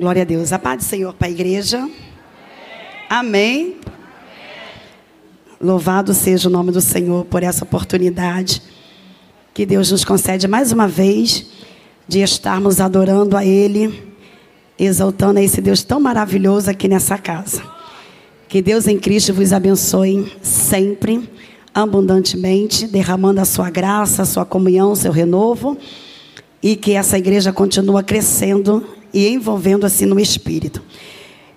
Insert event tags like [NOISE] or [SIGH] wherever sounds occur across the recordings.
Glória a Deus. A paz do Senhor para a igreja. Amém. Louvado seja o nome do Senhor por essa oportunidade que Deus nos concede mais uma vez de estarmos adorando a Ele, exaltando a esse Deus tão maravilhoso aqui nessa casa. Que Deus em Cristo vos abençoe sempre, abundantemente, derramando a sua graça, a sua comunhão, o seu renovo, e que essa igreja continue crescendo e envolvendo assim no espírito.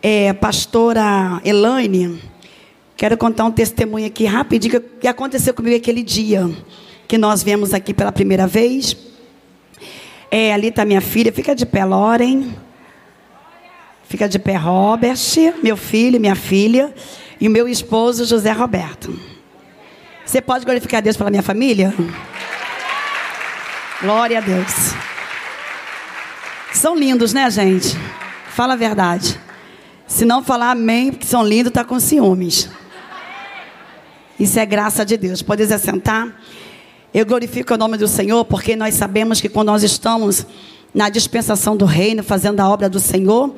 É, pastora Elaine, quero contar um testemunho aqui rapidinho que aconteceu comigo aquele dia que nós viemos aqui pela primeira vez. É, ali está minha filha, fica de pé, Loren. Fica de pé, Robert, meu filho, minha filha, e o meu esposo, José Roberto. Você pode glorificar a Deus pela minha família? Glória a Deus. São lindos, né, gente? Fala a verdade. Se não falar amém, porque são lindos, está com ciúmes. Isso é graça de Deus. Pode se sentar. Eu glorifico o nome do Senhor, porque nós sabemos que quando nós estamos na dispensação do reino, fazendo a obra do Senhor,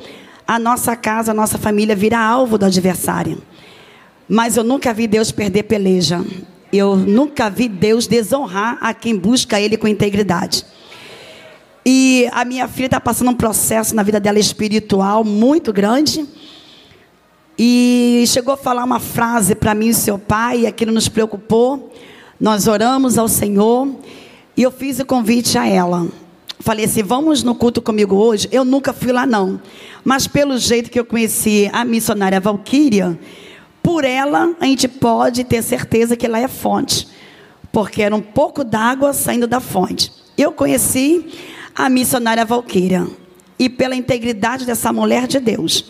a nossa casa, a nossa família vira alvo do adversário. Mas eu nunca vi Deus perder peleja. Eu nunca vi Deus desonrar a quem busca Ele com integridade. E a minha filha está passando um processo na vida dela espiritual muito grande. E chegou a falar uma frase para mim e seu pai, e aquilo nos preocupou. Nós oramos ao Senhor e eu fiz o convite a ela. Falei assim: vamos no culto comigo hoje? Eu nunca fui lá, não. Mas pelo jeito que eu conheci a missionária Valquíria, por ela a gente pode ter certeza que ela é fonte. Porque era um pouco d'água saindo da fonte. Eu conheci a missionária Valquíria. E pela integridade dessa mulher de Deus,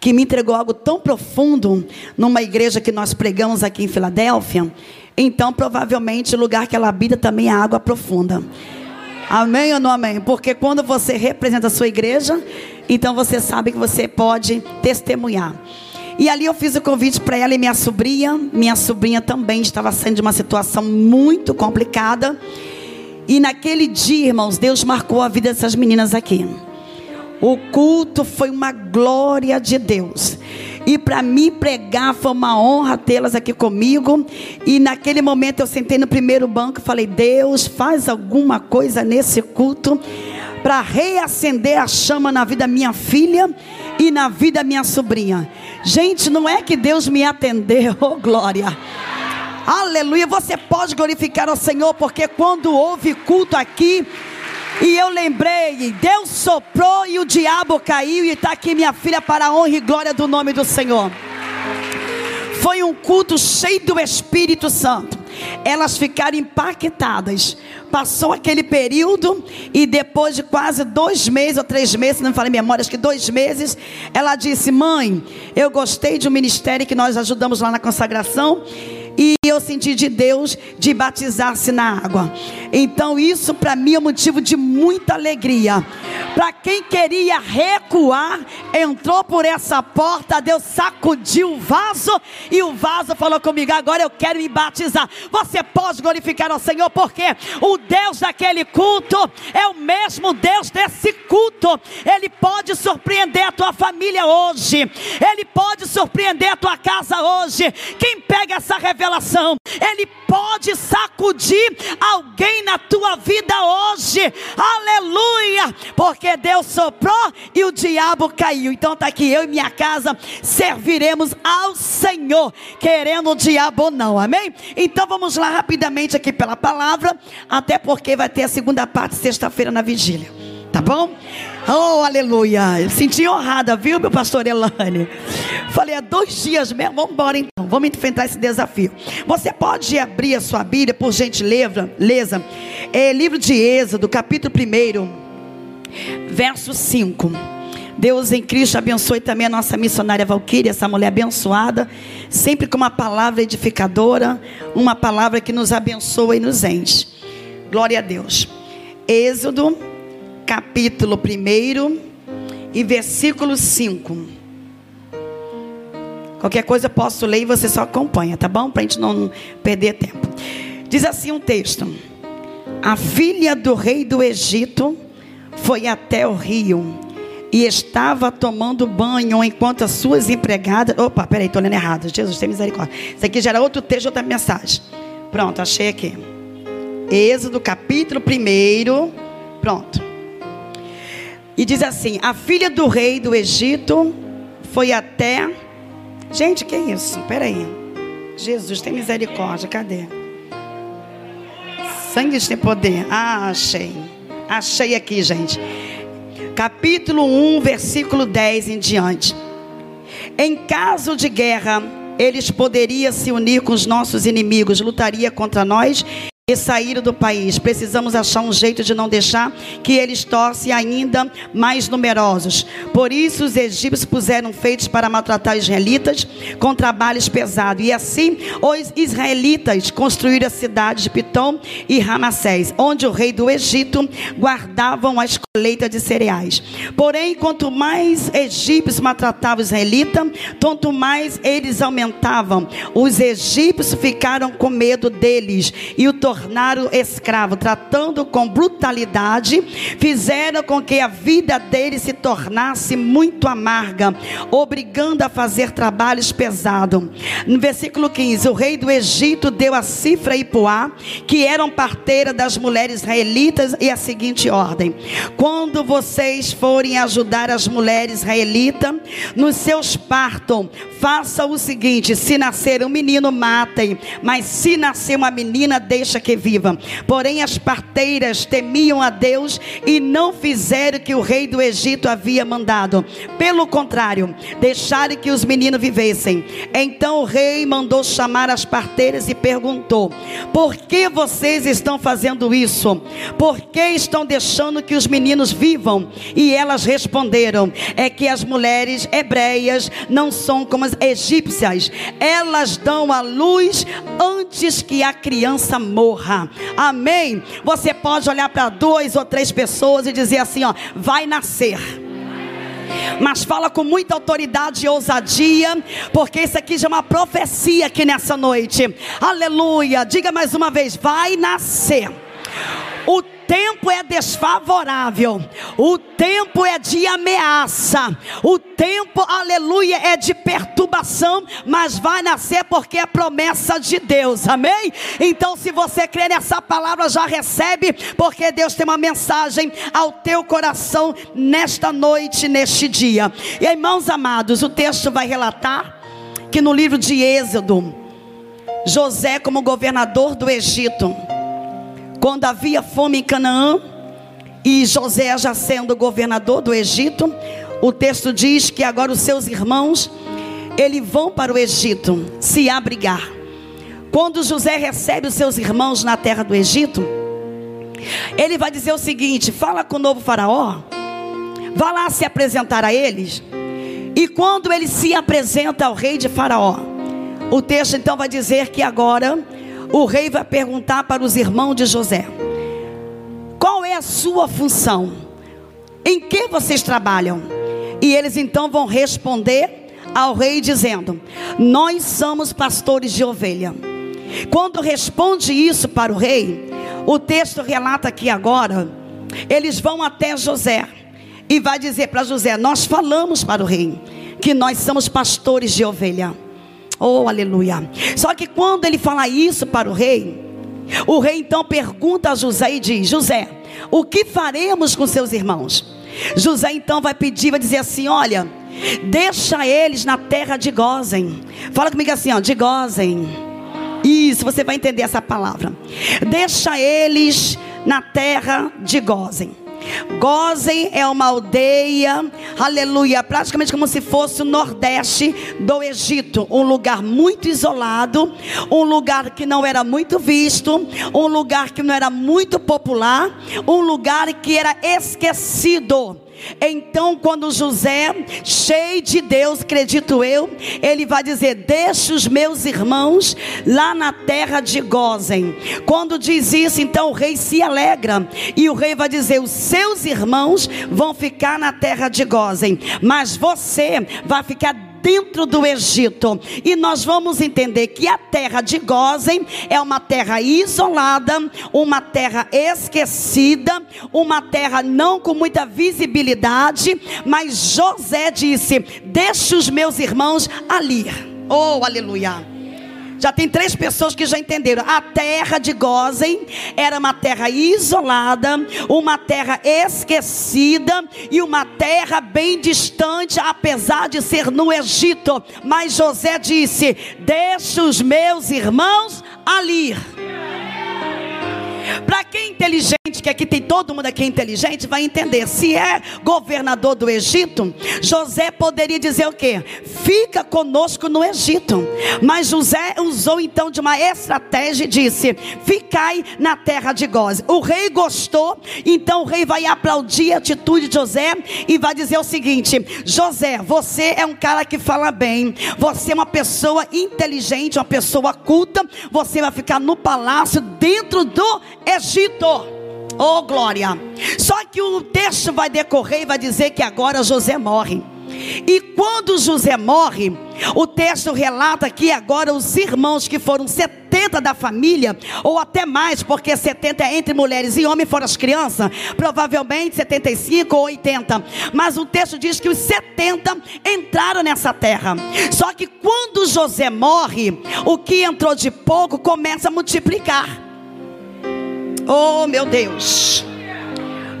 que me entregou algo tão profundo numa igreja que nós pregamos aqui em Filadélfia, então provavelmente o lugar que ela habita também é água profunda. Amém ou não amém? Porque quando você representa a sua igreja, então você sabe que você pode testemunhar. E ali eu fiz o convite para ela e minha sobrinha. Minha sobrinha também estava saindo de uma situação muito complicada. E naquele dia, irmãos, Deus marcou a vida dessas meninas aqui. O culto foi uma glória de Deus. E para mim pregar foi uma honra tê-las aqui comigo. E naquele momento eu sentei no primeiro banco e falei: Deus, faz alguma coisa nesse culto para reacender a chama na vida da minha filha e na vida da minha sobrinha. Gente, não é que Deus me atendeu, [LAUGHS] oh glória. Aleluia. Você pode glorificar ao Senhor, porque quando houve culto aqui, e eu lembrei, Deus soprou e o diabo caiu, e está aqui minha filha para a honra e glória do nome do Senhor. Foi um culto cheio do Espírito Santo. Elas ficaram impactadas. Passou aquele período e depois de quase dois meses ou três meses, não falei memória, acho que dois meses, ela disse: Mãe, eu gostei de um ministério que nós ajudamos lá na consagração e eu senti de Deus de batizar-se na água. Então isso para mim é motivo de muita alegria. Para quem queria recuar, entrou por essa porta, Deus sacudiu o vaso e o vaso falou comigo: agora eu quero me batizar. Você pode glorificar ao Senhor porque o Deus daquele culto é o mesmo Deus desse culto. Ele pode surpreender a tua família hoje. Ele pode surpreender a tua casa hoje. Quem pega essa revelação Ele pode sacudir alguém na tua vida hoje. Aleluia! Porque Deus soprou e o diabo caiu. Então está aqui eu e minha casa serviremos ao Senhor, querendo o diabo ou não. Amém? Então vamos lá rapidamente aqui pela palavra, até porque vai ter a segunda parte sexta-feira na vigília. Tá bom? Oh, aleluia. Eu senti honrada, viu, meu pastor Elane? Falei, há dois dias mesmo. Vamos embora então. Vamos enfrentar esse desafio. Você pode abrir a sua Bíblia, por gentileza. Leza. É livro de Êxodo, capítulo 1, verso 5. Deus em Cristo abençoe também a nossa missionária Valquíria, essa mulher abençoada, sempre com uma palavra edificadora, uma palavra que nos abençoa e nos enche. Glória a Deus. Êxodo capítulo 1 e versículo 5. Qualquer coisa eu posso ler e você só acompanha, tá bom? Para a gente não perder tempo. Diz assim um texto: A filha do rei do Egito foi até o rio e estava tomando banho enquanto as suas empregadas. Opa, peraí, estou lendo errado. Jesus tem misericórdia. Isso aqui já era outro texto, outra mensagem. Pronto, achei aqui. Êxodo, capítulo 1. Pronto. E diz assim: A filha do rei do Egito foi até. Gente, que isso? Peraí. Jesus tem misericórdia, cadê? Sangue tem poder. Ah, achei. Achei aqui, gente capítulo 1, versículo 10 em diante. Em caso de guerra, eles poderiam se unir com os nossos inimigos, lutaria contra nós e saíram do país. Precisamos achar um jeito de não deixar que eles torcem ainda mais numerosos. Por isso os egípcios puseram feitos para maltratar os israelitas com trabalhos pesados. E assim os israelitas construíram a cidade de Pitom e Ramassés, onde o rei do Egito guardavam as colheitas de cereais. Porém, quanto mais egípcios maltratavam os israelitas, tanto mais eles aumentavam. Os egípcios ficaram com medo deles e o tornaram tornaram escravo, tratando com brutalidade, fizeram com que a vida dele se tornasse muito amarga, obrigando a fazer trabalhos pesados. No versículo 15, o rei do Egito deu a Cifra e Puá, que eram parteiras das mulheres israelitas, e a seguinte ordem: quando vocês forem ajudar as mulheres israelitas nos seus partos, faça o seguinte: se nascer um menino, matem, mas se nascer uma menina, deixa que que viva. Porém, as parteiras temiam a Deus e não fizeram o que o rei do Egito havia mandado. Pelo contrário, deixaram que os meninos vivessem. Então o rei mandou chamar as parteiras e perguntou: Por que vocês estão fazendo isso? Por que estão deixando que os meninos vivam? E elas responderam: É que as mulheres hebreias não são como as egípcias. Elas dão a luz antes que a criança morra honra. Amém. Você pode olhar para duas ou três pessoas e dizer assim, ó, vai nascer mas fala com muita autoridade e ousadia, porque isso aqui já é uma profecia aqui nessa noite. Aleluia. Diga mais uma vez: vai nascer. Tempo é desfavorável, o tempo é de ameaça, o tempo, aleluia, é de perturbação, mas vai nascer porque é promessa de Deus, amém? Então, se você crê nessa palavra, já recebe, porque Deus tem uma mensagem ao teu coração nesta noite, neste dia. E irmãos amados, o texto vai relatar que no livro de Êxodo, José, como governador do Egito, quando havia fome em Canaã, e José já sendo governador do Egito, o texto diz que agora os seus irmãos, eles vão para o Egito se abrigar. Quando José recebe os seus irmãos na terra do Egito, ele vai dizer o seguinte: fala com o novo faraó, vá lá se apresentar a eles. E quando ele se apresenta ao rei de Faraó, o texto então vai dizer que agora o rei vai perguntar para os irmãos de José: qual é a sua função? Em que vocês trabalham? E eles então vão responder ao rei dizendo: Nós somos pastores de ovelha. Quando responde isso para o rei, o texto relata aqui agora, eles vão até José e vai dizer para José: Nós falamos para o rei que nós somos pastores de ovelha. Oh, aleluia. Só que quando ele fala isso para o rei, o rei então pergunta a José e diz: José, o que faremos com seus irmãos? José então vai pedir, vai dizer assim: Olha, deixa eles na terra de Gozen. Fala comigo assim, ó, de Gozen. Isso, você vai entender essa palavra. Deixa eles na terra de Gozen. Gozem é uma aldeia, aleluia, praticamente como se fosse o nordeste do Egito, um lugar muito isolado, um lugar que não era muito visto, um lugar que não era muito popular, um lugar que era esquecido. Então, quando José, cheio de Deus, acredito eu, ele vai dizer: Deixa os meus irmãos lá na terra de Gozem. Quando diz isso, então o rei se alegra. E o rei vai dizer: Os seus irmãos vão ficar na terra de Gozem, mas você vai ficar dentro do Egito. E nós vamos entender que a terra de Gozen é uma terra isolada, uma terra esquecida, uma terra não com muita visibilidade, mas José disse: Deixe os meus irmãos ali. Oh, aleluia. Já tem três pessoas que já entenderam. A terra de Gozen era uma terra isolada, uma terra esquecida e uma terra bem distante, apesar de ser no Egito. Mas José disse: Deixa os meus irmãos ali. Para quem é inteligente, que aqui tem todo mundo aqui inteligente, vai entender. Se é governador do Egito, José poderia dizer o quê? Fica conosco no Egito. Mas José usou então de uma estratégia e disse: Ficai na terra de Goz. O rei gostou, então o rei vai aplaudir a atitude de José e vai dizer o seguinte: José, você é um cara que fala bem, você é uma pessoa inteligente, uma pessoa culta, você vai ficar no palácio dentro do Egito. Oh glória! Só que o texto vai decorrer e vai dizer que agora José morre. E quando José morre, o texto relata que agora os irmãos que foram 70 da família, ou até mais, porque 70 é entre mulheres e homens, foram as crianças, provavelmente 75 ou 80. Mas o texto diz que os 70 entraram nessa terra. Só que quando José morre, o que entrou de pouco começa a multiplicar. Oh, meu Deus.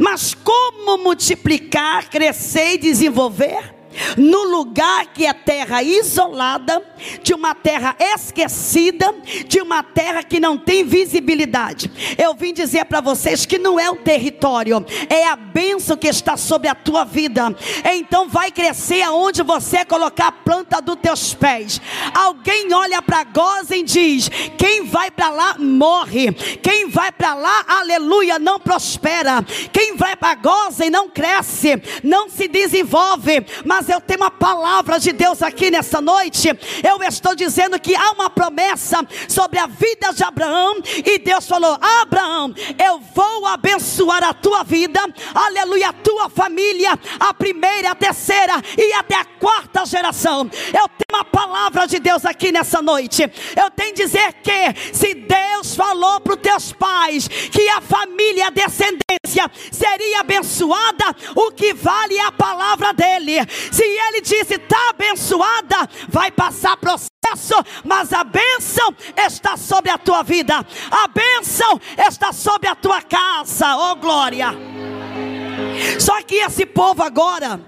Mas como multiplicar, crescer e desenvolver? No lugar que é terra isolada, de uma terra esquecida, de uma terra que não tem visibilidade. Eu vim dizer para vocês que não é o território, é a bênção que está sobre a tua vida. Então vai crescer aonde você colocar a planta dos teus pés. Alguém olha para Gozen e diz: quem vai para lá morre, quem vai para lá, aleluia, não prospera. Quem vai para Gozen não cresce, não se desenvolve, mas eu tenho uma palavra de Deus aqui nessa noite. Eu estou dizendo que há uma promessa sobre a vida de Abraão. E Deus falou: Abraão, eu vou abençoar a tua vida, aleluia, a tua família, a primeira, a terceira e até a quarta geração. Eu tenho uma palavra de Deus aqui nessa noite. Eu tenho que dizer que se Deus falou para os teus pais que a família, a descendência seria abençoada, o que vale é a palavra dele. Se ele disse está abençoada, vai passar processo mas a bênção está sobre a tua vida, a bênção está sobre a tua casa, oh glória. Só que esse povo agora,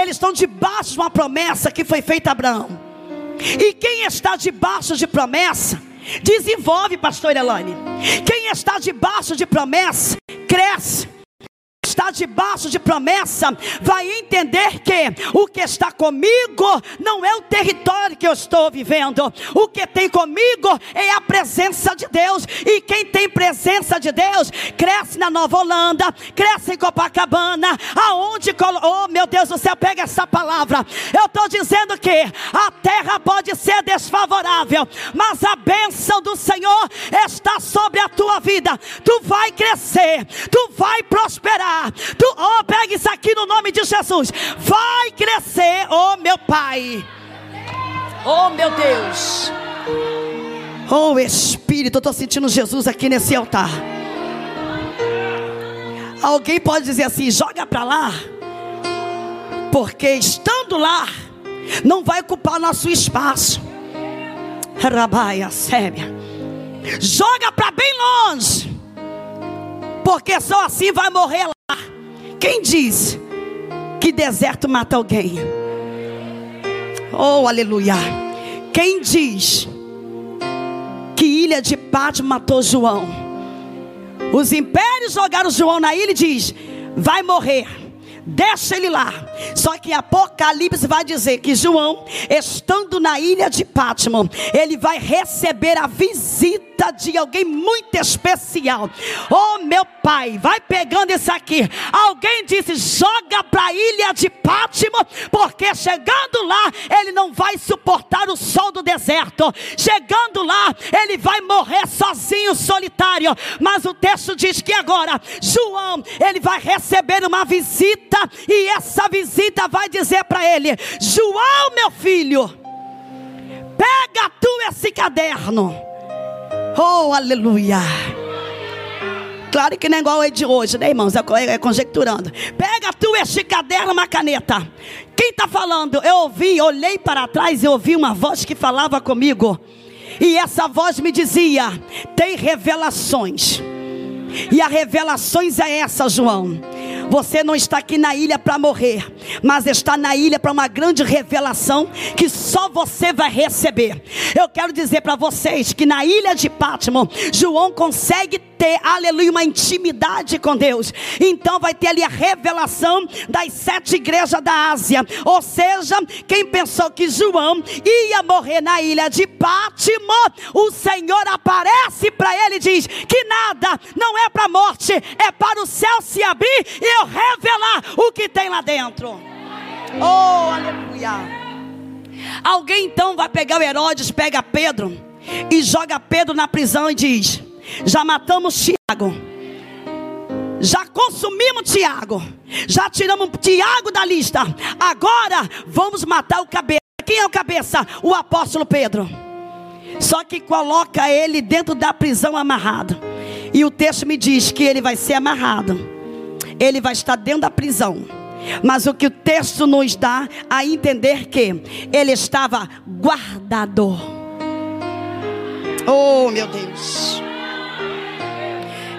eles estão debaixo de uma promessa que foi feita a Abraão. E quem está debaixo de promessa, desenvolve, pastor Elane. Quem está debaixo de promessa, cresce está debaixo de promessa vai entender que o que está comigo não é o território que eu estou vivendo. O que tem comigo é a presença de Deus. E quem tem presença de Deus cresce na Nova Holanda, cresce em Copacabana, aonde, oh meu Deus do céu, pega essa palavra. Eu estou dizendo que a terra pode ser desfavorável, mas a bênção do Senhor está sobre a tua vida. Tu vai crescer, tu vai prosperar. Tu, oh, pega isso aqui no nome de Jesus. Vai crescer, oh meu Pai. Oh meu Deus. Oh Espírito, eu estou sentindo Jesus aqui nesse altar. Alguém pode dizer assim: joga para lá, porque estando lá, não vai ocupar nosso espaço. Rabaia, séria. Joga para bem longe, porque só assim vai morrer lá. Quem diz que deserto mata alguém? Oh, aleluia. Quem diz que ilha de Pátio matou João? Os impérios jogaram João na ilha e diz: vai morrer. Deixa ele lá. Só que Apocalipse vai dizer que João, estando na ilha de Pátimo, ele vai receber a visita vida de alguém muito especial. Oh, meu pai, vai pegando isso aqui. Alguém disse: joga para a ilha de Pátimo, porque chegando lá, ele não vai suportar o sol do deserto. Chegando lá, ele vai morrer sozinho, solitário. Mas o texto diz que agora, João, ele vai receber uma visita, e essa visita vai dizer para ele: João, meu filho, pega tu esse caderno. Oh, aleluia. Claro que não é igual é de hoje, né, irmãos? É, é conjecturando. Pega tu este caderno, uma caneta. Quem está falando? Eu ouvi, olhei para trás e ouvi uma voz que falava comigo. E essa voz me dizia: tem revelações. E a revelações é essa, João. Você não está aqui na ilha para morrer, mas está na ilha para uma grande revelação que só você vai receber. Eu quero dizer para vocês que na ilha de Pátimo, João consegue ter, aleluia, uma intimidade com Deus. Então vai ter ali a revelação das sete igrejas da Ásia. Ou seja, quem pensou que João ia morrer na ilha de Pátimo, o Senhor aparece para ele e diz que nada não é para a morte, é para o céu se abrir e eu revelar o que tem lá dentro. Oh, aleluia. Alguém então vai pegar o Herodes, pega Pedro e joga Pedro na prisão e diz: já matamos Tiago. Já consumimos Tiago. Já tiramos Tiago da lista. Agora vamos matar o cabeça. Quem é o cabeça? O apóstolo Pedro. Só que coloca ele dentro da prisão amarrado. E o texto me diz que ele vai ser amarrado. Ele vai estar dentro da prisão. Mas o que o texto nos dá a entender que ele estava guardado. Oh, meu Deus.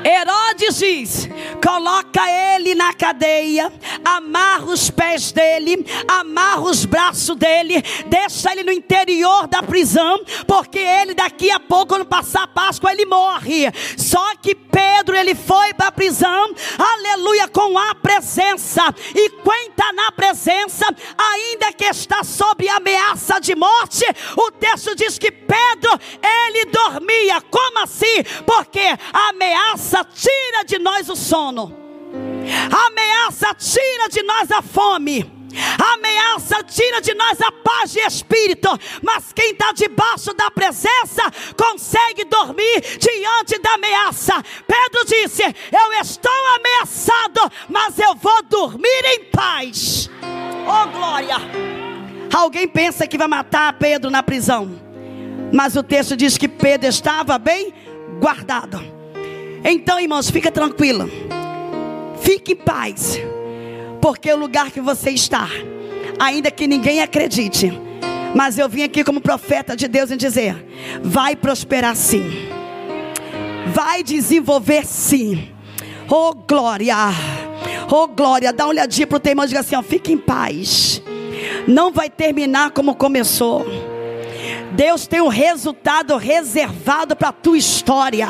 Herodes diz: coloca ele na cadeia, amarra os pés dele, amarra os braços dele, deixa ele no interior da prisão, porque ele daqui a pouco, quando passar a Páscoa, ele morre. Só que Pedro, ele foi para a prisão, aleluia, com a presença, e quem está na presença, ainda que está sob ameaça de morte, o texto diz que Pedro, ele dormia, como assim? Porque a ameaça ameaça tira de nós o sono. A ameaça tira de nós a fome. A ameaça tira de nós a paz de espírito, mas quem está debaixo da presença consegue dormir diante da ameaça. Pedro disse: Eu estou ameaçado, mas eu vou dormir em paz. Oh glória! Alguém pensa que vai matar Pedro na prisão, mas o texto diz que Pedro estava bem guardado. Então, irmãos, fica tranquila. Fique em paz. Porque o lugar que você está, ainda que ninguém acredite, mas eu vim aqui como profeta de Deus em dizer: vai prosperar sim. Vai desenvolver sim. Oh glória. Oh glória. Dá uma olhadinha para o teu irmão e diga assim: ó, fique em paz. Não vai terminar como começou. Deus tem um resultado reservado para a tua história.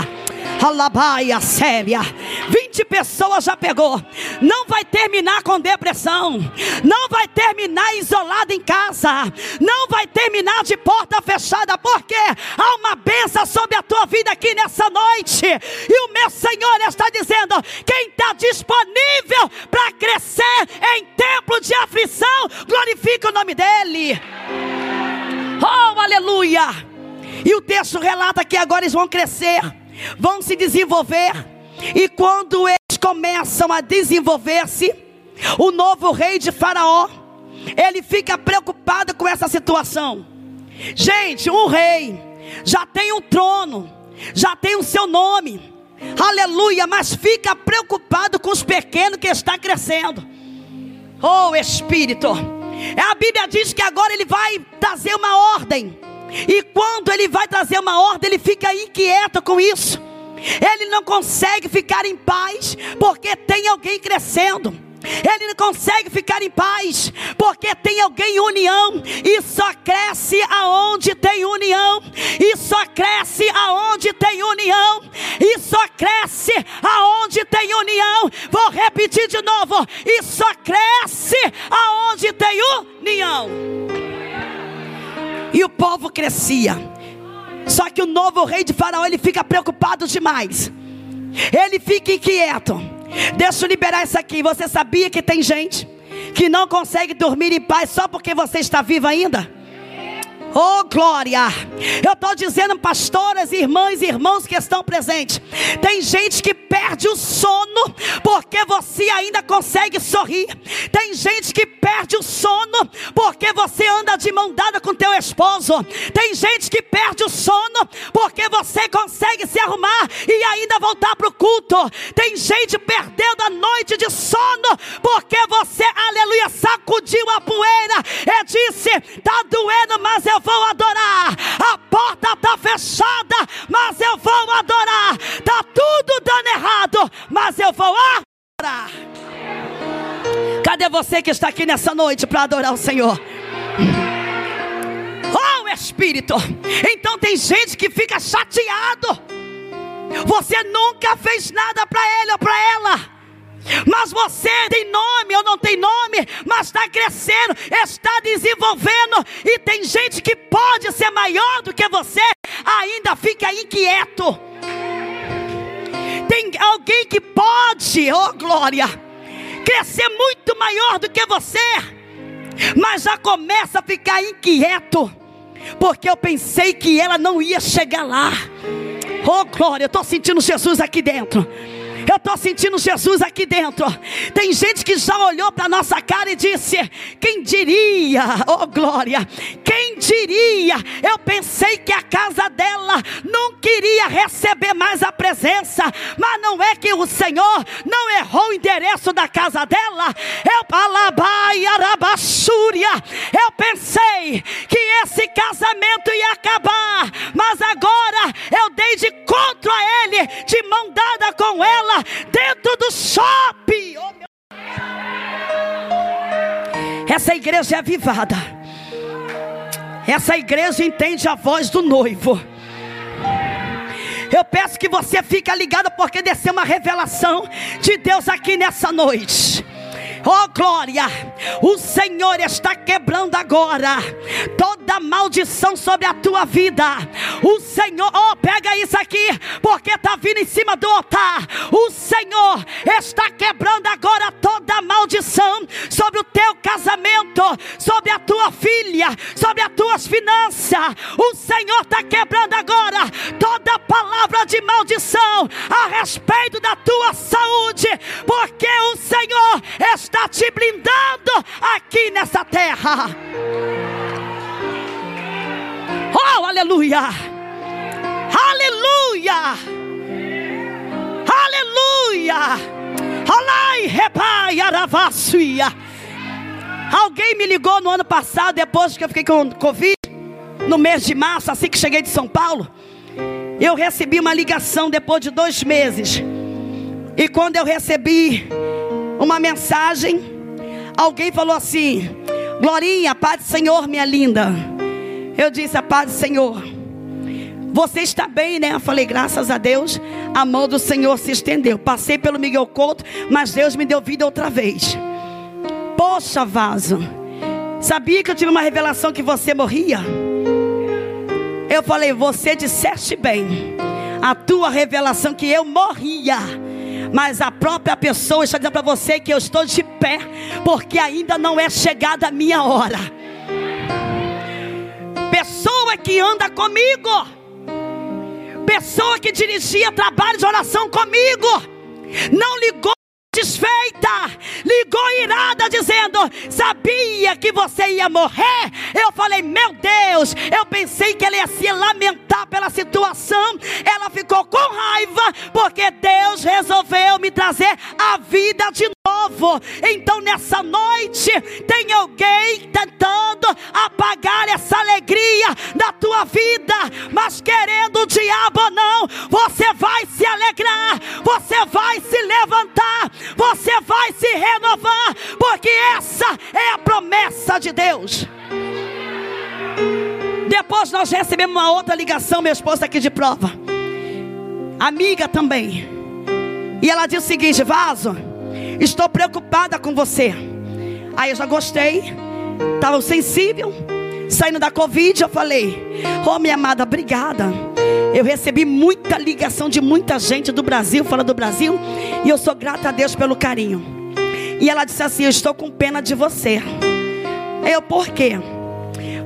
Alabaia séria. 20 pessoas já pegou. Não vai terminar com depressão. Não vai terminar isolado em casa. Não vai terminar de porta fechada. Porque há uma benção sobre a tua vida aqui nessa noite. E o meu Senhor está dizendo: quem está disponível para crescer em templo de aflição, glorifica o nome dEle. Oh, aleluia! E o texto relata que agora eles vão crescer vão se desenvolver, e quando eles começam a desenvolver-se, o novo rei de Faraó, ele fica preocupado com essa situação. Gente, um rei já tem um trono, já tem o seu nome, aleluia, mas fica preocupado com os pequenos que está crescendo. Oh Espírito, a Bíblia diz que agora ele vai trazer uma ordem e quando ele vai trazer uma ordem, ele fica inquieto com isso. Ele não consegue ficar em paz porque tem alguém crescendo. Ele não consegue ficar em paz porque tem alguém em união e só cresce aonde tem união e só cresce aonde tem união e só cresce aonde tem união. Vou repetir de novo, e só cresce aonde tem união e o povo crescia. Só que o novo rei de Faraó ele fica preocupado demais. Ele fica inquieto. Deixa eu liberar isso aqui. Você sabia que tem gente que não consegue dormir em paz só porque você está vivo ainda? Oh, glória! Eu estou dizendo, pastoras, irmãs e irmãos que estão presentes. Tem gente que perde o sono porque você ainda consegue sorrir. Tem gente que perde o sono porque você anda de mão dada com teu esposo. Tem gente que perde o sono porque você consegue se arrumar e ainda voltar para o culto. Tem gente perdendo a noite de sono porque você, aleluia, sacudiu a poeira e disse: está doendo, mas eu vou adorar. A porta está fechada, mas eu vou adorar. Está tudo dando errado, mas eu vou adorar. Cadê você que está aqui nessa noite para adorar o Senhor? Oh Espírito, então tem gente que fica chateado. Você nunca fez nada para ele ou para ela. Mas você tem nome ou não tem nome, mas está crescendo, está desenvolvendo, e tem gente que pode ser maior do que você, ainda fica inquieto. Tem alguém que pode, oh glória, crescer muito maior do que você, mas já começa a ficar inquieto, porque eu pensei que ela não ia chegar lá. Oh glória, eu estou sentindo Jesus aqui dentro. Eu estou sentindo Jesus aqui dentro. Tem gente que já olhou para nossa cara e disse: Quem diria, oh glória, quem diria? Eu pensei que a casa dela não queria receber mais a presença, mas não é que o Senhor não errou o endereço da casa dela. Eu. Eu pensei que esse casamento ia acabar, mas agora eu dei de contra ele, de mão dada com ela dentro do shopping. Oh, meu... Essa igreja é avivada. Essa igreja entende a voz do noivo. Eu peço que você fique ligado porque desceu uma revelação de Deus aqui nessa noite. Oh glória! O Senhor está quebrando agora toda maldição sobre a tua vida. O Senhor, oh, pega isso aqui, porque está vindo em cima do altar. O Senhor está quebrando agora toda maldição sobre o teu casamento, sobre a tua filha, sobre as tuas finanças. O Senhor está quebrando agora toda palavra de maldição a respeito da tua saúde, porque o Senhor está está te blindando aqui nessa terra. Oh, aleluia! Aleluia! Aleluia! Olai, repai, aravassuia. Alguém me ligou no ano passado, depois que eu fiquei com Covid, no mês de março, assim que cheguei de São Paulo. Eu recebi uma ligação depois de dois meses. E quando eu recebi uma mensagem, alguém falou assim: Glorinha, paz do Senhor, minha linda. Eu disse: A paz do Senhor. Você está bem, né? Eu falei, graças a Deus, a mão do Senhor se estendeu. Passei pelo Miguel Couto, mas Deus me deu vida outra vez. Poxa, vaso. Sabia que eu tive uma revelação que você morria? Eu falei, você disseste bem. A tua revelação que eu morria mas a própria pessoa está dizendo para você que eu estou de pé, porque ainda não é chegada a minha hora. Pessoa que anda comigo, pessoa que dirigia trabalho de oração comigo, não ligou desfeita, ligou irada, dizendo: Sabia que você ia morrer? Eu falei: Meu Deus, eu pensei que ela ia se lamentar pela situação. Ela ficou com raiva, porque Deus resolveu me trazer a vida de novo. Então, nessa noite, tem alguém tentando apagar essa alegria da tua vida, mas querendo o diabo não, você vai se alegrar, você vai se levantar você vai se renovar, porque essa é a promessa de Deus. Depois nós recebemos uma outra ligação, minha esposa aqui de prova, amiga também, e ela disse o seguinte: Vaso, estou preocupada com você. Aí eu já gostei, estava sensível, saindo da Covid, eu falei: Oh, minha amada, obrigada. Eu recebi muita ligação de muita gente do Brasil, fora do Brasil, e eu sou grata a Deus pelo carinho. E ela disse assim: Eu estou com pena de você. Eu, por quê?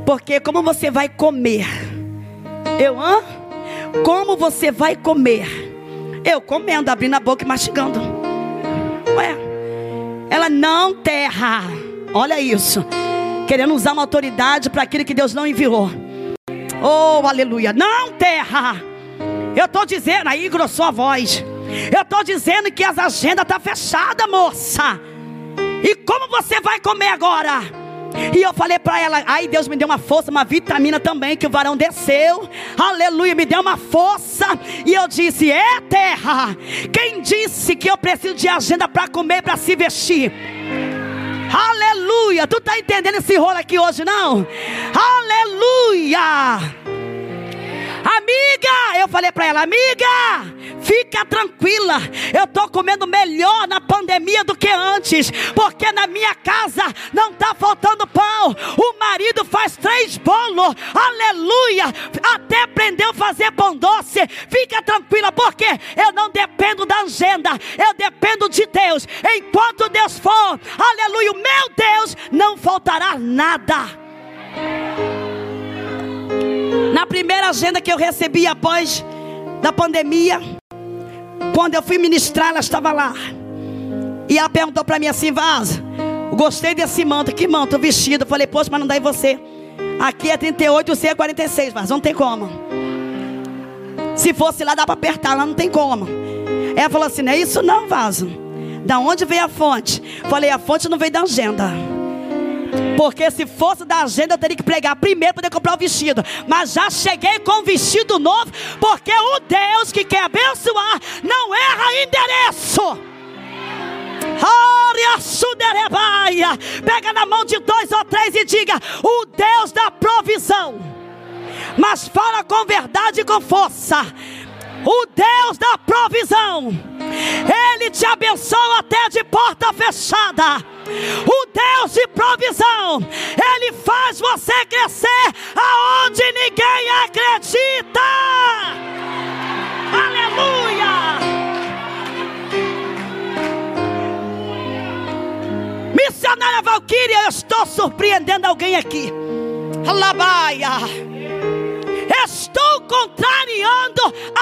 Porque como você vai comer? Eu, hã? Como você vai comer? Eu comendo, abrindo a boca e mastigando. Ué, ela não terra. Olha isso. Querendo usar uma autoridade para aquilo que Deus não enviou. Oh, aleluia. Não terra. Eu estou dizendo, aí engrossou a voz. Eu estou dizendo que as agendas estão tá fechadas, moça. E como você vai comer agora? E eu falei para ela, aí Deus me deu uma força, uma vitamina também, que o varão desceu. Aleluia, me deu uma força. E eu disse: É terra. Quem disse que eu preciso de agenda para comer, para se vestir? Aleluia. Tu tá entendendo esse rolo aqui hoje, não? Aleluia. Amiga, eu falei para ela, amiga, fica tranquila. Eu estou comendo melhor na pandemia do que antes, porque na minha casa não está faltando pão. O marido faz três bolos, aleluia. Até aprendeu a fazer pão doce. Fica tranquila, porque eu não dependo da agenda, eu dependo de Deus. Enquanto Deus for, aleluia, meu Deus, não faltará nada. Na primeira agenda que eu recebi após da pandemia, quando eu fui ministrar, ela estava lá. E ela perguntou para mim assim: Vaza, gostei desse manto. Que manto? Vestido. Eu falei: Poxa, mas não dá em você. Aqui é 38, o C é 46, Vaza. Não tem como. Se fosse lá, dá para apertar. Lá não tem como. Ela falou assim: Não é isso, não, Vaso. Da onde veio a fonte? Falei: A fonte não veio da agenda. Porque se fosse da agenda, eu teria que pregar primeiro para poder comprar o vestido. Mas já cheguei com um vestido novo, porque o Deus que quer abençoar não erra endereço. Pega na mão de dois ou três e diga: O Deus da provisão. Mas fala com verdade e com força. O Deus da provisão. Ele te abençoa até de porta fechada o Deus de provisão, Ele faz você crescer aonde ninguém acredita. Aleluia! Missionária Valquíria, eu estou surpreendendo alguém aqui. Alabaia. Estou contrariando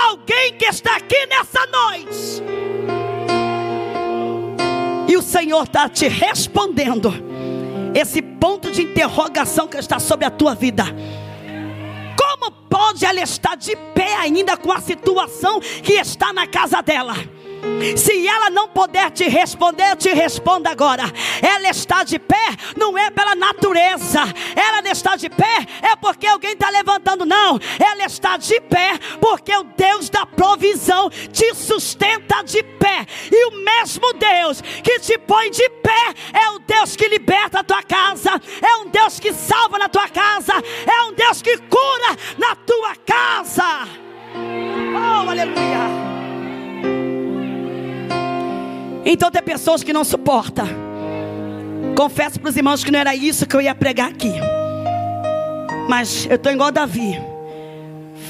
alguém que está aqui nessa noite. E o Senhor está te respondendo. Esse ponto de interrogação que está sobre a tua vida. Como pode ela estar de pé ainda com a situação que está na casa dela? Se ela não puder te responder, eu te respondo agora. Ela está de pé, não é pela natureza. Ela está de pé, é porque alguém está levantando, não. Ela está de pé, porque o Deus da provisão te sustenta de pé. E o mesmo Deus que te põe de pé é o Deus que liberta a tua casa, é um Deus que salva na tua casa, é um Deus que cura na tua casa. Então tem pessoas que não suportam. Confesso para os irmãos que não era isso que eu ia pregar aqui. Mas eu estou igual Davi.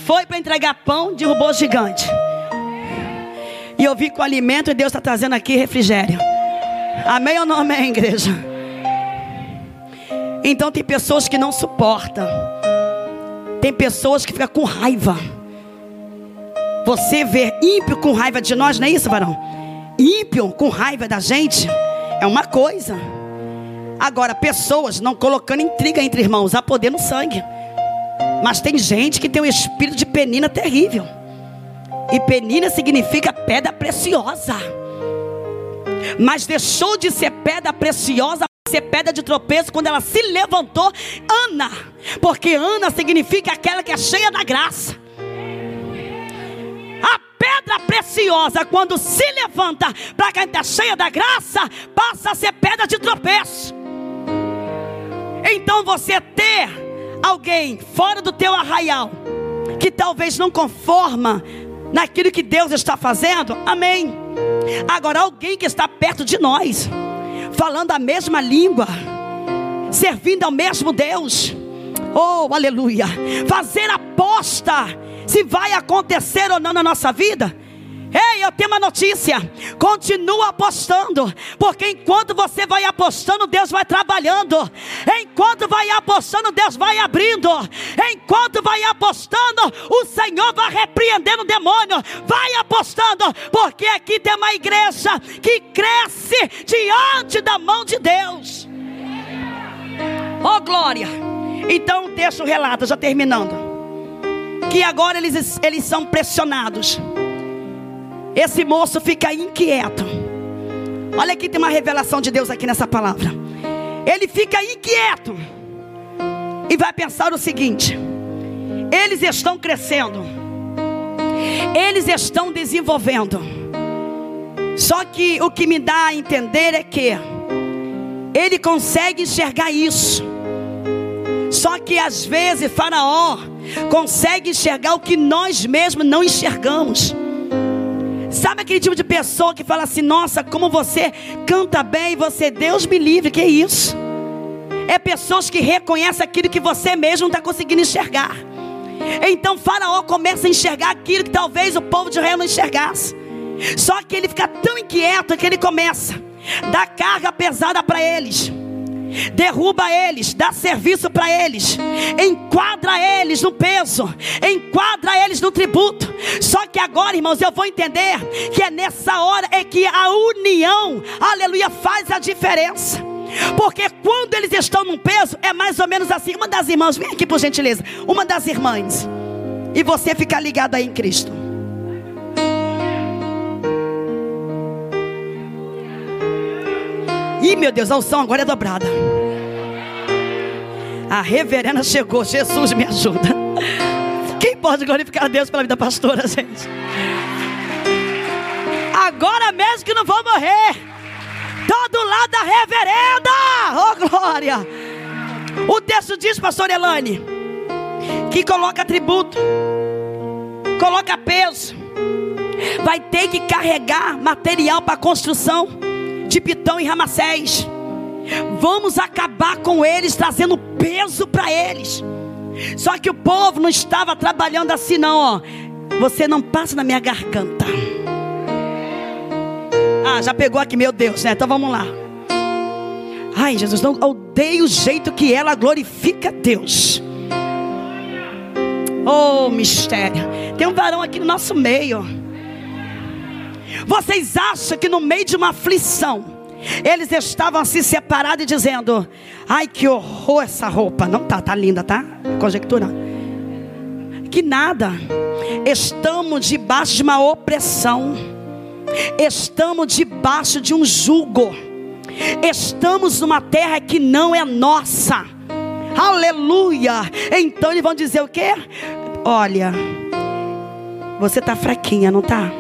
Foi para entregar pão, derrubou o gigante. E eu vi com alimento e Deus está trazendo aqui refrigério. Amém ou não amém, igreja? Então tem pessoas que não suportam. Tem pessoas que ficam com raiva. Você vê ímpio com raiva de nós, não é isso, varão? Ímpio com raiva da gente é uma coisa. Agora, pessoas não colocando intriga entre irmãos, há poder no sangue. Mas tem gente que tem um espírito de penina terrível. E penina significa pedra preciosa. Mas deixou de ser pedra preciosa ser pedra de tropeço quando ela se levantou, Ana, porque Ana significa aquela que é cheia da graça. A pedra preciosa, quando se levanta para quem está cheia da graça, passa a ser pedra de tropeço. Então você ter alguém fora do teu arraial, que talvez não conforma naquilo que Deus está fazendo, amém. Agora, alguém que está perto de nós, falando a mesma língua, servindo ao mesmo Deus, oh aleluia, fazer aposta se vai acontecer ou não na nossa vida, Ei, eu tenho uma notícia. Continua apostando, porque enquanto você vai apostando, Deus vai trabalhando. Enquanto vai apostando, Deus vai abrindo. Enquanto vai apostando, o Senhor vai repreendendo o demônio. Vai apostando, porque aqui tem uma igreja que cresce diante da mão de Deus. Oh glória! Então o texto relata, já terminando, que agora eles, eles são pressionados. Esse moço fica inquieto. Olha aqui, tem uma revelação de Deus aqui nessa palavra. Ele fica inquieto e vai pensar o seguinte: eles estão crescendo, eles estão desenvolvendo. Só que o que me dá a entender é que ele consegue enxergar isso. Só que às vezes Faraó consegue enxergar o que nós mesmos não enxergamos. Sabe aquele tipo de pessoa que fala assim: Nossa, como você canta bem, você, Deus me livre, que isso? É pessoas que reconhecem aquilo que você mesmo não está conseguindo enxergar. Então Faraó começa a enxergar aquilo que talvez o povo de Israel não enxergasse. Só que ele fica tão inquieto que ele começa a dar carga pesada para eles derruba eles, dá serviço para eles, enquadra eles no peso, enquadra eles no tributo. Só que agora, irmãos, eu vou entender que é nessa hora é que a união, aleluia, faz a diferença. Porque quando eles estão num peso, é mais ou menos assim. Uma das irmãs, vem aqui por gentileza. Uma das irmãs. E você fica ligado aí em Cristo. Ih, meu Deus, a unção agora é dobrada. A reverenda chegou. Jesus me ajuda. Quem pode glorificar a Deus pela vida da pastora, gente? Agora mesmo que não vou morrer. Todo lado da reverenda. Oh, glória. O texto diz, pastor Elane, que coloca tributo, coloca peso, vai ter que carregar material para construção de Pitão e Ramacés. Vamos acabar com eles, trazendo peso para eles. Só que o povo não estava trabalhando assim, não. Ó. Você não passa na minha garganta. Ah, já pegou aqui, meu Deus, né? Então vamos lá. Ai, Jesus, não odeio o jeito que ela glorifica Deus. Oh, mistério. Tem um varão aqui no nosso meio. Vocês acham que no meio de uma aflição, eles estavam assim separados e dizendo: Ai, que horror essa roupa. Não tá, tá linda, tá? Conjectura. Que nada. Estamos debaixo de uma opressão. Estamos debaixo de um jugo. Estamos numa terra que não é nossa. Aleluia. Então eles vão dizer o quê? Olha, você tá fraquinha, não tá?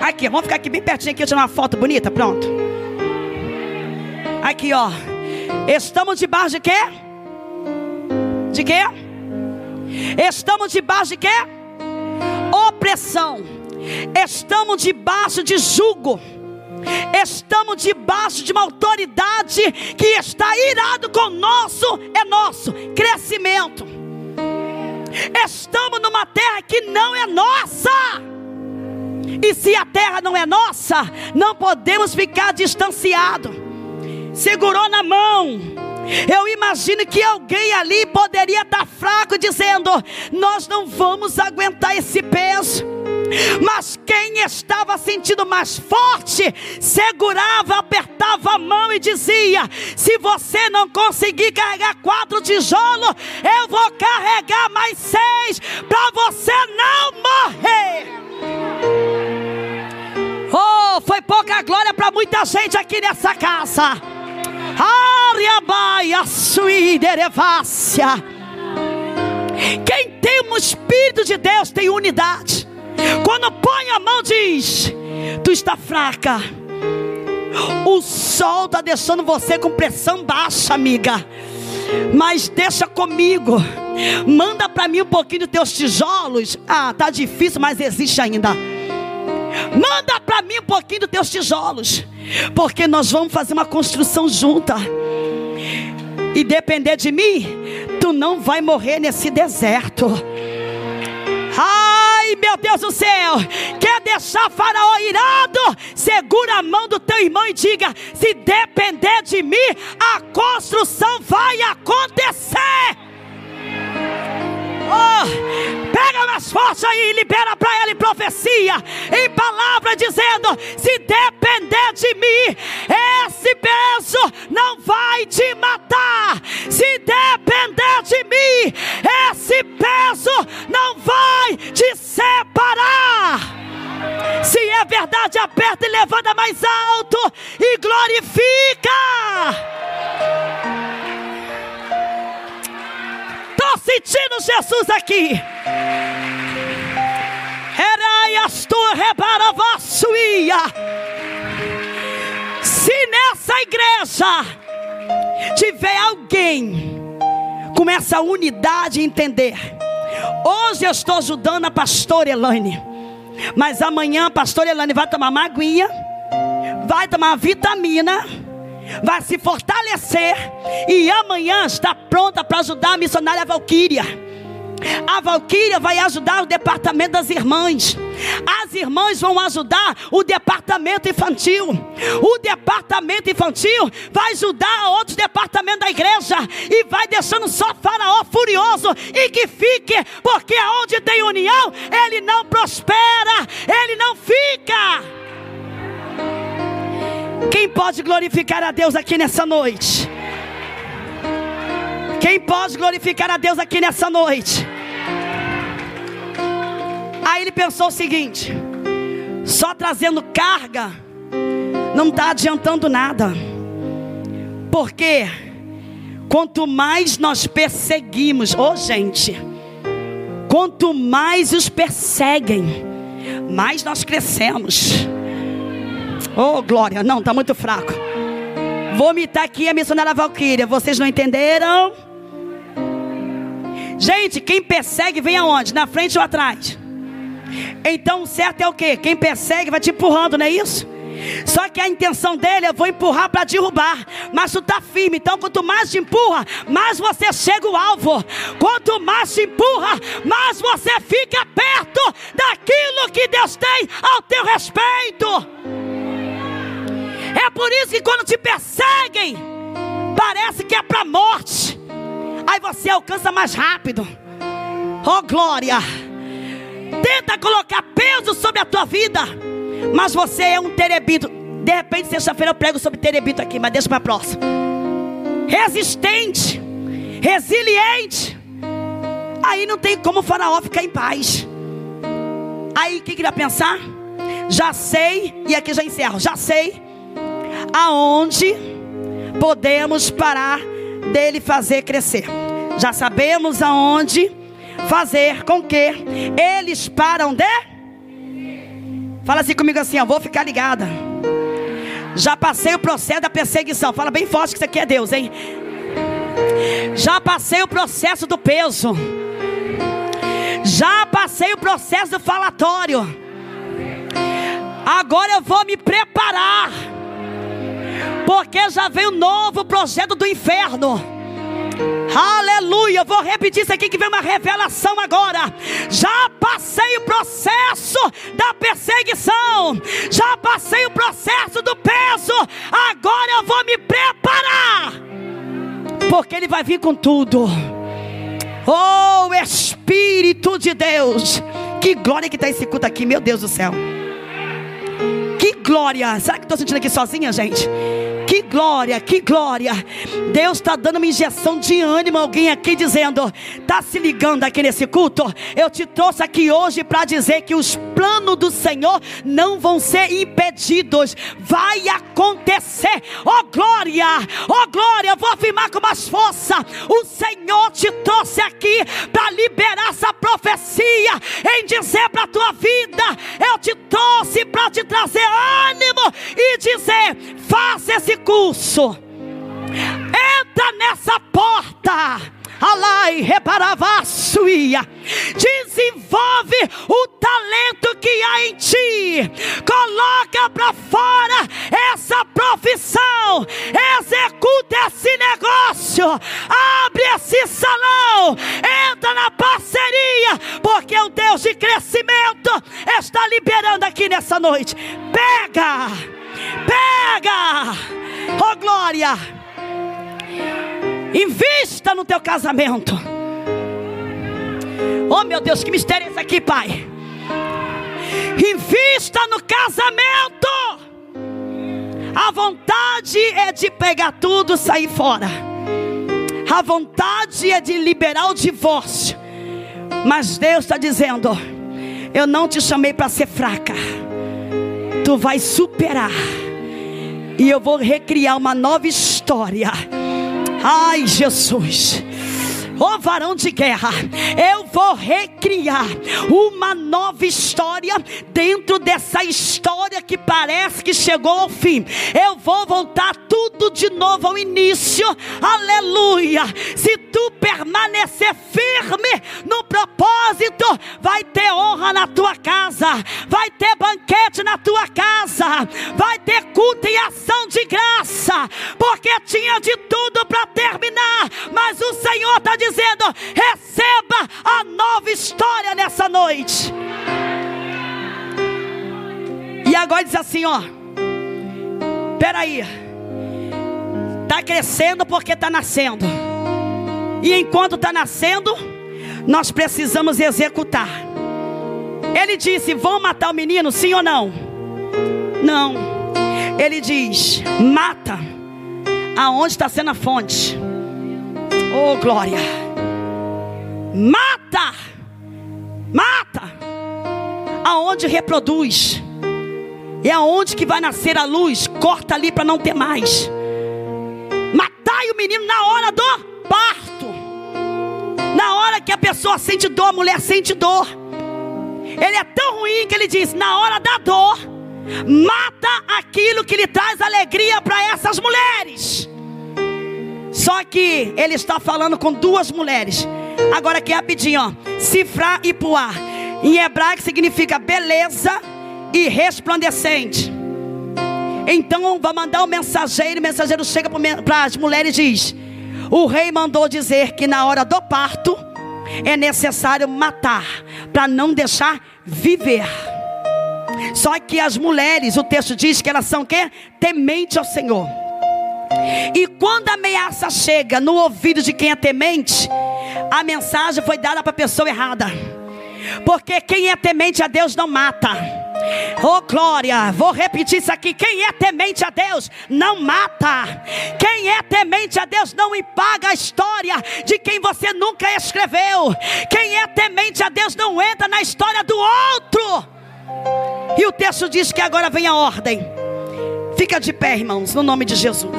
Aqui, vamos ficar aqui bem pertinho aqui, tirar uma foto bonita, pronto. Aqui, ó. Estamos debaixo de quê? De quê? Estamos debaixo de quê? Opressão. Estamos debaixo de jugo. Estamos debaixo de uma autoridade que está irado com nosso é nosso crescimento. Estamos numa terra que não é nossa. E se a terra não é nossa, não podemos ficar distanciados. Segurou na mão. Eu imagino que alguém ali poderia estar fraco, dizendo: Nós não vamos aguentar esse peso. Mas quem estava sentindo mais forte, segurava, apertava a mão e dizia: Se você não conseguir carregar quatro tijolos, eu vou carregar mais seis, para você não morrer. Oh, foi pouca glória para muita gente aqui nessa casa. Ariabaia suiderevácia. Quem tem um Espírito de Deus tem unidade. Quando põe a mão, diz: Tu está fraca. O sol está deixando você com pressão baixa, amiga. Mas deixa comigo. Manda para mim um pouquinho dos teus tijolos. Ah, tá difícil, mas existe ainda. Manda para mim um pouquinho dos teus tijolos, porque nós vamos fazer uma construção junta. E depender de mim, tu não vai morrer nesse deserto. Ai, meu Deus do céu, quer deixar Faraó irado? Segura a mão do teu irmão e diga: se depender de mim, a construção vai acontecer. Oh, pega mais forte aí e libera para ela em profecia, em palavra, dizendo: se depender de mim, esse peso não vai te matar. Se depender de mim, esse peso não vai te separar. Se é verdade, aperta e levanta mais alto e glorifica. Sentindo Jesus aqui. Se nessa igreja tiver alguém com essa unidade entender, hoje eu estou ajudando a pastora Elaine, mas amanhã a pastora Elaine vai tomar uma aguinha, vai tomar vitamina vai se fortalecer e amanhã está pronta para ajudar a missionária Valquíria. A Valquíria vai ajudar o departamento das irmãs. As irmãs vão ajudar o departamento infantil. O departamento infantil vai ajudar outros departamentos da igreja. E vai deixando só Faraó furioso. E que fique, porque onde tem união, ele não prospera, ele não fica. Quem pode glorificar a Deus aqui nessa noite? Quem pode glorificar a Deus aqui nessa noite? Aí ele pensou o seguinte: só trazendo carga não está adiantando nada, porque quanto mais nós perseguimos, ô oh, gente, quanto mais os perseguem, mais nós crescemos. Oh, glória. Não, está muito fraco. Vou imitar aqui a missionária Valquíria. Vocês não entenderam? Gente, quem persegue vem aonde? Na frente ou atrás? Então o certo é o quê? Quem persegue vai te empurrando, não é isso? Só que a intenção dele é vou empurrar para derrubar. Mas tu tá firme. Então, quanto mais te empurra, mais você chega ao alvo. Quanto mais te empurra, mais você fica perto daquilo que Deus tem ao teu respeito. É por isso que quando te perseguem, parece que é para morte. Aí você alcança mais rápido. Oh glória! Tenta colocar peso sobre a tua vida, mas você é um terebito. De repente, sexta-feira eu prego sobre terebito aqui, mas deixa para a próxima. Resistente, resiliente. Aí não tem como o faraó ficar em paz. Aí o que, que ele vai pensar? Já sei, e aqui já encerro. Já sei aonde podemos parar dele fazer crescer. Já sabemos aonde fazer com que eles param de. Fala assim comigo assim, ó, vou ficar ligada. Já passei o processo da perseguição. Fala bem forte que isso aqui é Deus, hein? Já passei o processo do peso. Já passei o processo do falatório. Agora eu vou me preparar porque já vem um novo projeto do inferno. Aleluia, vou repetir isso aqui que vem uma revelação agora. Já passei o processo da perseguição, já passei o processo do peso. Agora eu vou me preparar, porque ele vai vir com tudo. Oh Espírito de Deus, que glória que está esse culto aqui, meu Deus do céu. Que glória! Será que estou sentindo aqui sozinha, gente? Que glória, que glória. Deus está dando uma injeção de ânimo a alguém aqui dizendo: está se ligando aqui nesse culto? Eu te trouxe aqui hoje para dizer que os planos do Senhor não vão ser impedidos. Vai acontecer. Oh glória, oh glória. Eu vou afirmar com mais força. O Senhor te trouxe aqui para liberar essa profecia em dizer para a tua vida: eu te trouxe para te trazer ânimo e dizer: faça esse curso. Entra nessa porta. Alai reparavassuia. Desenvolve o talento que há em ti. Coloca para fora essa profissão. Executa esse negócio. Abre esse salão. Entra na parceria porque o Deus de crescimento está liberando aqui nessa noite. Pega, pega, oh glória, invista no teu casamento. Oh meu Deus, que mistério é esse aqui, Pai? Invista no casamento. A vontade é de pegar tudo e sair fora. A vontade é de liberar o divórcio. Mas Deus está dizendo: Eu não te chamei para ser fraca. Tu vai superar. E eu vou recriar uma nova história. Ai, Jesus ó oh, varão de guerra, eu vou recriar uma nova história dentro dessa história que parece que chegou ao fim. Eu vou voltar tudo de novo ao início, aleluia. Se tu permanecer firme no propósito, vai ter honra na tua casa, vai ter banquete na tua casa, vai ter culto e ação de graça, porque tinha de tudo para terminar, mas o Senhor está dizendo receba a nova história nessa noite. E agora diz assim: ó, peraí, está crescendo porque está nascendo, e enquanto está nascendo, nós precisamos executar. Ele disse: vão matar o menino, sim ou não? Não. Ele diz: mata aonde está sendo a fonte. Oh, glória. Mata. Mata. Aonde reproduz. É aonde que vai nascer a luz. Corta ali para não ter mais. Matai o menino na hora do parto. Na hora que a pessoa sente dor, a mulher sente dor. Ele é tão ruim que ele diz: na hora da dor, mata aquilo que lhe traz alegria para essas mulheres. Só que ele está falando com duas mulheres. Agora aqui rapidinho, ó. Cifra e puar. Em hebraico significa beleza e resplandecente. Então vai mandar o um mensageiro, o mensageiro chega para as mulheres e diz: O rei mandou dizer que na hora do parto é necessário matar para não deixar viver. Só que as mulheres, o texto diz que elas são que temente ao Senhor. E quando a ameaça chega no ouvido de quem é temente, a mensagem foi dada para a pessoa errada. Porque quem é temente a Deus não mata. Oh glória, vou repetir isso aqui. Quem é temente a Deus não mata. Quem é temente a Deus não empaga a história de quem você nunca escreveu. Quem é temente a Deus não entra na história do outro. E o texto diz que agora vem a ordem. Fica de pé, irmãos, no nome de Jesus.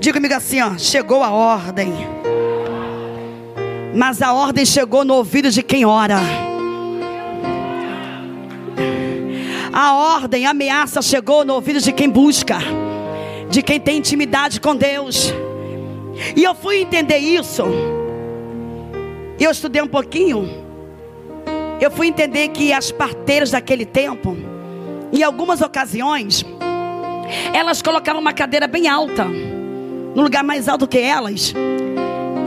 Diga comigo assim, ó, chegou a ordem. Mas a ordem chegou no ouvido de quem ora. A ordem, a ameaça chegou no ouvido de quem busca, de quem tem intimidade com Deus. E eu fui entender isso. Eu estudei um pouquinho. Eu fui entender que as parteiras daquele tempo, em algumas ocasiões, elas colocavam uma cadeira bem alta no lugar mais alto que elas.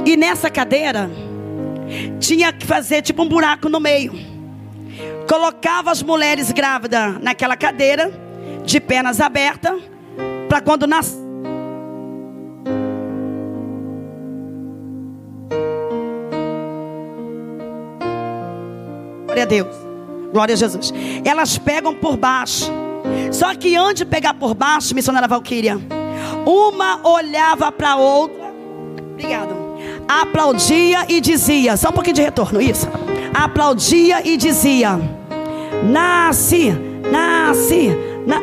E nessa cadeira tinha que fazer tipo um buraco no meio. Colocava as mulheres grávidas naquela cadeira, de pernas abertas, para quando nascer. Glória a Deus. Glória a Jesus. Elas pegam por baixo. Só que antes de pegar por baixo, missionária Valquíria, uma olhava para a outra. Obrigado. Aplaudia e dizia. Só um pouquinho de retorno, isso. Aplaudia e dizia: Nasce, nasce, na...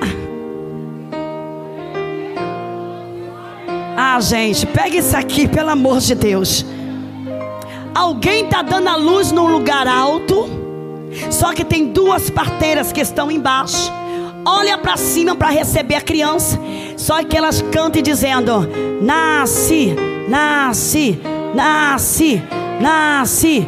Ah, gente, pega isso aqui, pelo amor de Deus. Alguém está dando a luz num lugar alto, só que tem duas parteiras que estão embaixo olha para cima para receber a criança. Só que elas cantam dizendo: Nasce, nasce, nasce, nasce.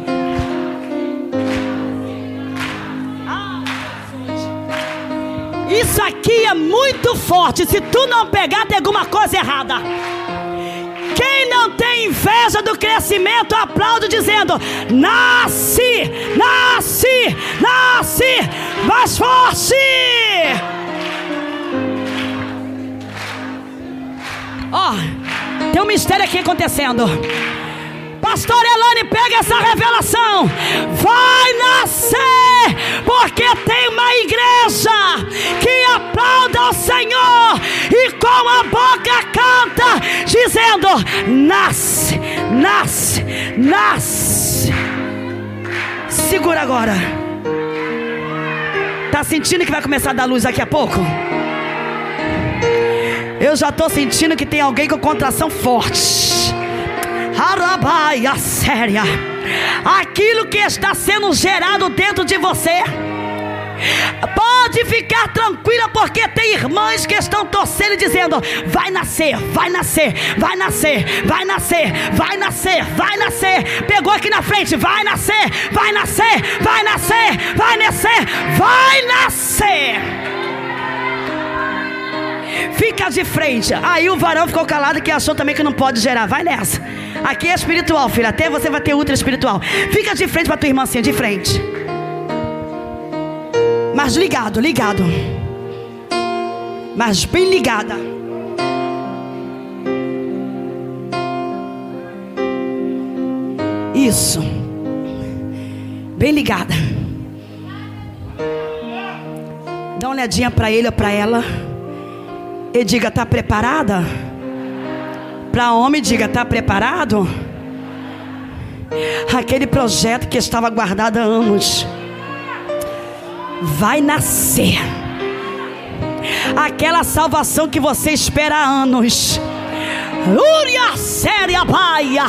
Isso aqui é muito forte. Se tu não pegar, tem alguma coisa errada. Quem não tem inveja do crescimento, aplaude dizendo: Nasce, nasce, nasce, mais forte. Ó, oh, tem um mistério aqui acontecendo. Pastor Elane, pega essa revelação. Vai nascer, porque tem uma igreja que aplauda ao Senhor e com a boca canta, dizendo: Nasce, nasce, nasce. Segura agora. Tá sentindo que vai começar a dar luz daqui a pouco? Eu já estou sentindo que tem alguém com contração forte. Arabaia séria. Aquilo que está sendo gerado dentro de você. Pode ficar tranquila, porque tem irmãs que estão torcendo e dizendo: vai nascer, vai nascer, vai nascer, vai nascer, vai nascer, vai nascer. Pegou aqui na frente, vai nascer, vai nascer, vai nascer, vai nascer, vai nascer. Fica de frente. Aí o varão ficou calado que achou também que não pode gerar. Vai nessa. Aqui é espiritual, filho. Até você vai ter ultra espiritual. Fica de frente para tua irmã assim, de frente. Mas ligado, ligado. Mas bem ligada. Isso. Bem ligada. Dá uma olhadinha para ele ou para ela. E diga: está preparada? Para homem, diga: está preparado? Aquele projeto que estava guardado há anos vai nascer. Aquela salvação que você espera há anos. Uria séria baia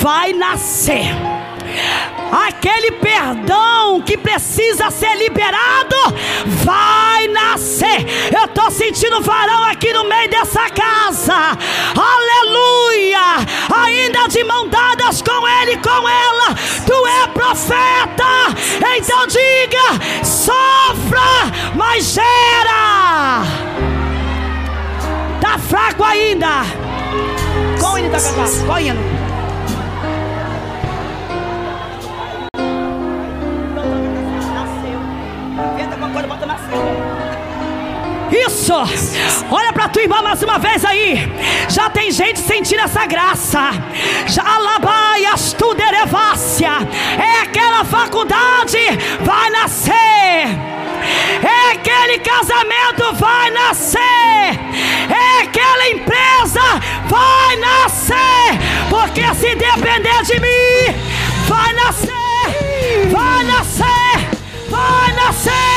vai nascer aquele perdão que precisa ser liberado vai nascer. Eu estou sentindo varão aqui no meio dessa casa, aleluia. Ainda de mão dadas com ele, com ela, tu é profeta. Então diga: sofra, mas gera. Tá fraco ainda. Qual hino tá cantando? Qual hino? Isso. Olha para tua irmã mais uma vez aí. Já tem gente sentindo essa graça. Já alabaias tu derevácia. É aquela faculdade vai nascer. É aquele casamento vai nascer. É aquela empresa vai nascer. Porque se depender de mim, vai nascer. Vai nascer. Vai nascer.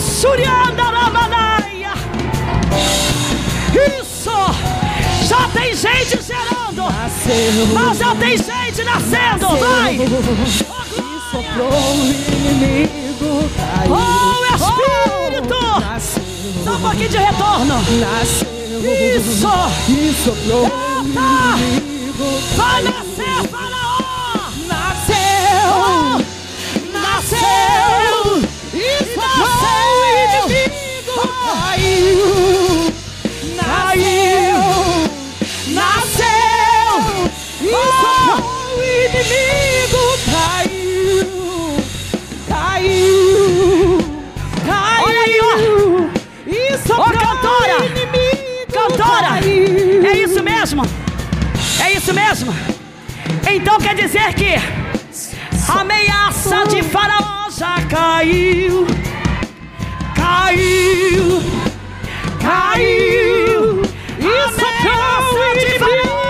Isso! Já tem gente gerando! Mas já tem gente nascendo! Vai! E soprou o inimigo caiu. Oh, Espírito! Nasceu. Só um pouquinho de retorno! Nasceu. Isso! E soprou o Eita! inimigo Vai nascer, faraó! Mesmo? É isso mesmo? Então quer dizer que a ameaça de Faraó já caiu. Caiu. Caiu. Isso a ameaça de Faraó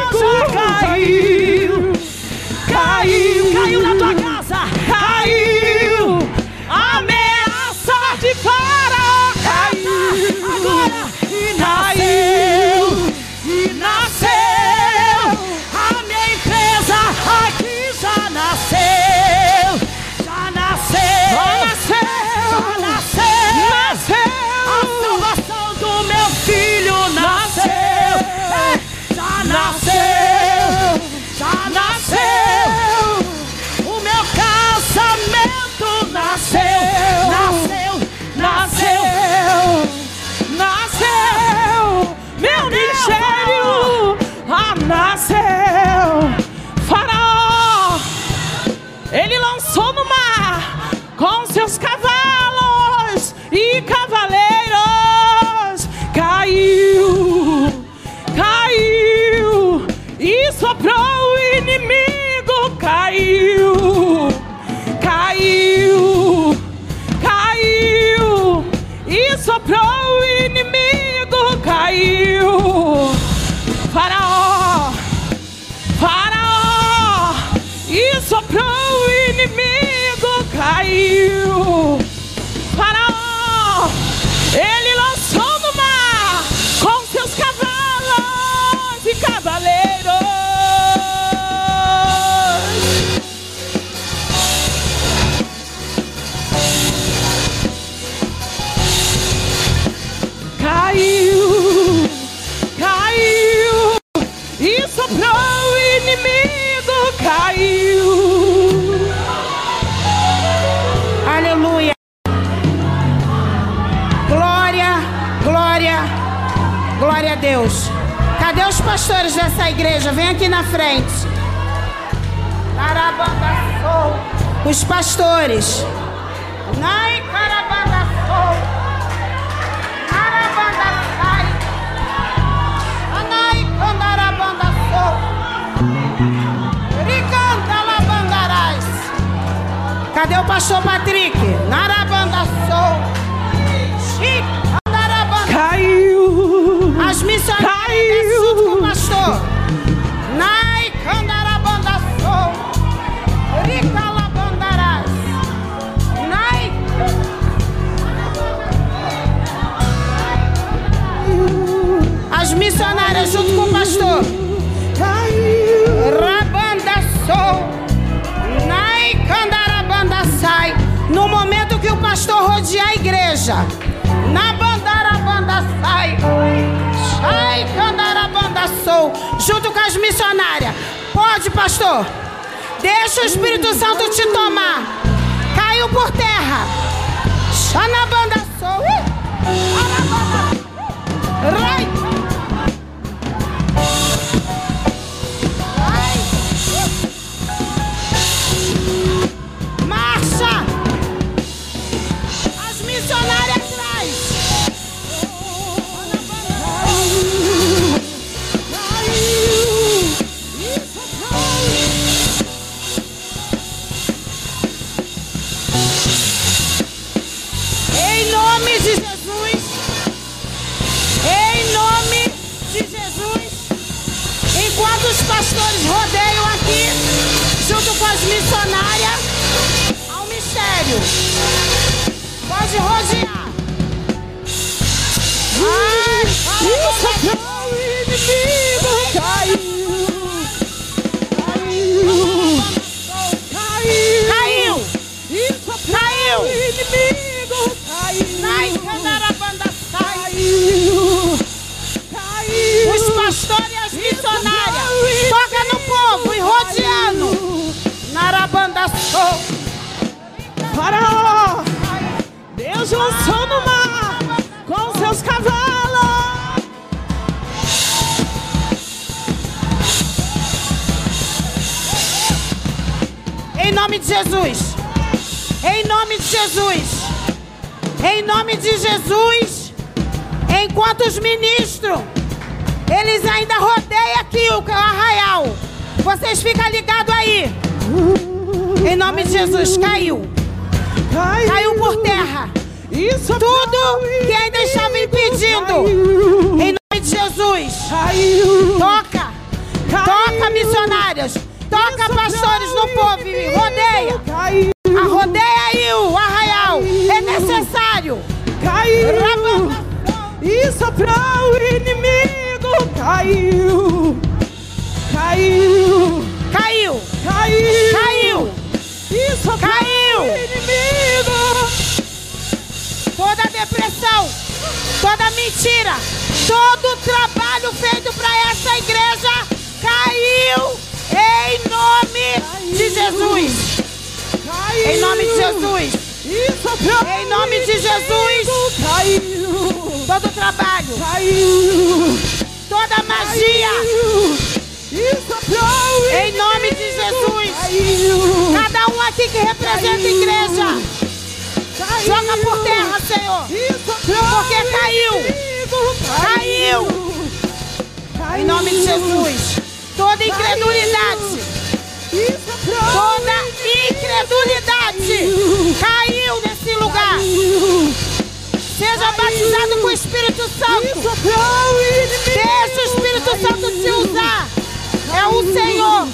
glória a Deus. Cadê os pastores dessa igreja? Vem aqui na frente. Os pastores. Nai. Ricandalabandarás. Cadê o pastor Patrick? Narabanda sou. Caiu, Na bandarabanda sai. Sai candarabanda sou. Junto com as missionárias. Pode, pastor. Deixa o Espírito Santo te tomar. Caiu por terra. Xanabanda sou. Arabanda. Rai. Pastores rodeiam aqui, junto com as missionárias, ao mistério. Pode rodear. Ai, Isso o inimigo caiu, caiu, caiu, Caiu! Caiu! o inimigo caiu, Sai, candarabanda, sai! caiu, caiu. Os pastores e as missionárias Sou. Faraó, Deus lançou no mar com seus cavalos. Em nome de Jesus. Em nome de Jesus. Em nome de Jesus. Enquanto os ministros, eles ainda rodeiam aqui o arraial. Vocês ficam ligados aí. Em nome de Jesus, caiu. Caiu por terra. Isso Tudo que ainda estava impedindo. Em nome de Jesus. Caiu. Toca. Toca, missionárias. Toca, pastores no povo. Rodeia. A rodeia aí o arraial. É necessário. Caiu. E soprou o inimigo. Caiu. Caiu. Caiu. Caiu. Caiu. Soprou Caiu. inimigo. Toda depressão. Toda mentira. Todo trabalho feito para essa igreja caiu. Em nome de Jesus. Caiu. Em nome de Jesus. Soprou Em nome de Jesus. Caiu. Todo trabalho. Caiu. Toda magia. Caiu. Caiu. Cada um aqui que representa a igreja. Joga por terra, Senhor. Porque caiu. Caiu. Em nome de Jesus. Toda incredulidade. Toda incredulidade caiu nesse lugar. Seja batizado com o Espírito Santo. Deixa o Espírito Santo te usar. É o Senhor.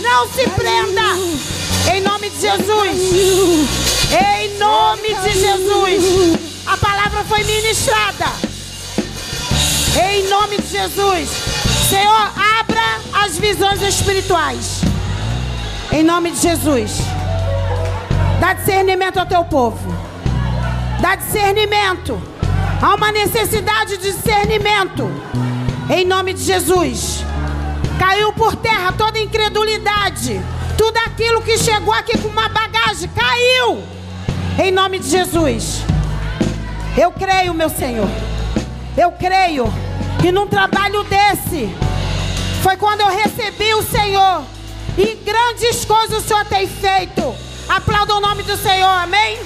Não se prenda. Em nome de Jesus. Em nome de Jesus. A palavra foi ministrada. Em nome de Jesus. Senhor, abra as visões espirituais. Em nome de Jesus. Dá discernimento ao teu povo. Dá discernimento. Há uma necessidade de discernimento. Em nome de Jesus. Caiu por terra toda incredulidade. Tudo aquilo que chegou aqui com uma bagagem caiu. Em nome de Jesus. Eu creio, meu Senhor. Eu creio que num trabalho desse foi quando eu recebi o Senhor. E grandes coisas o Senhor tem feito. Aplauda o nome do Senhor, amém?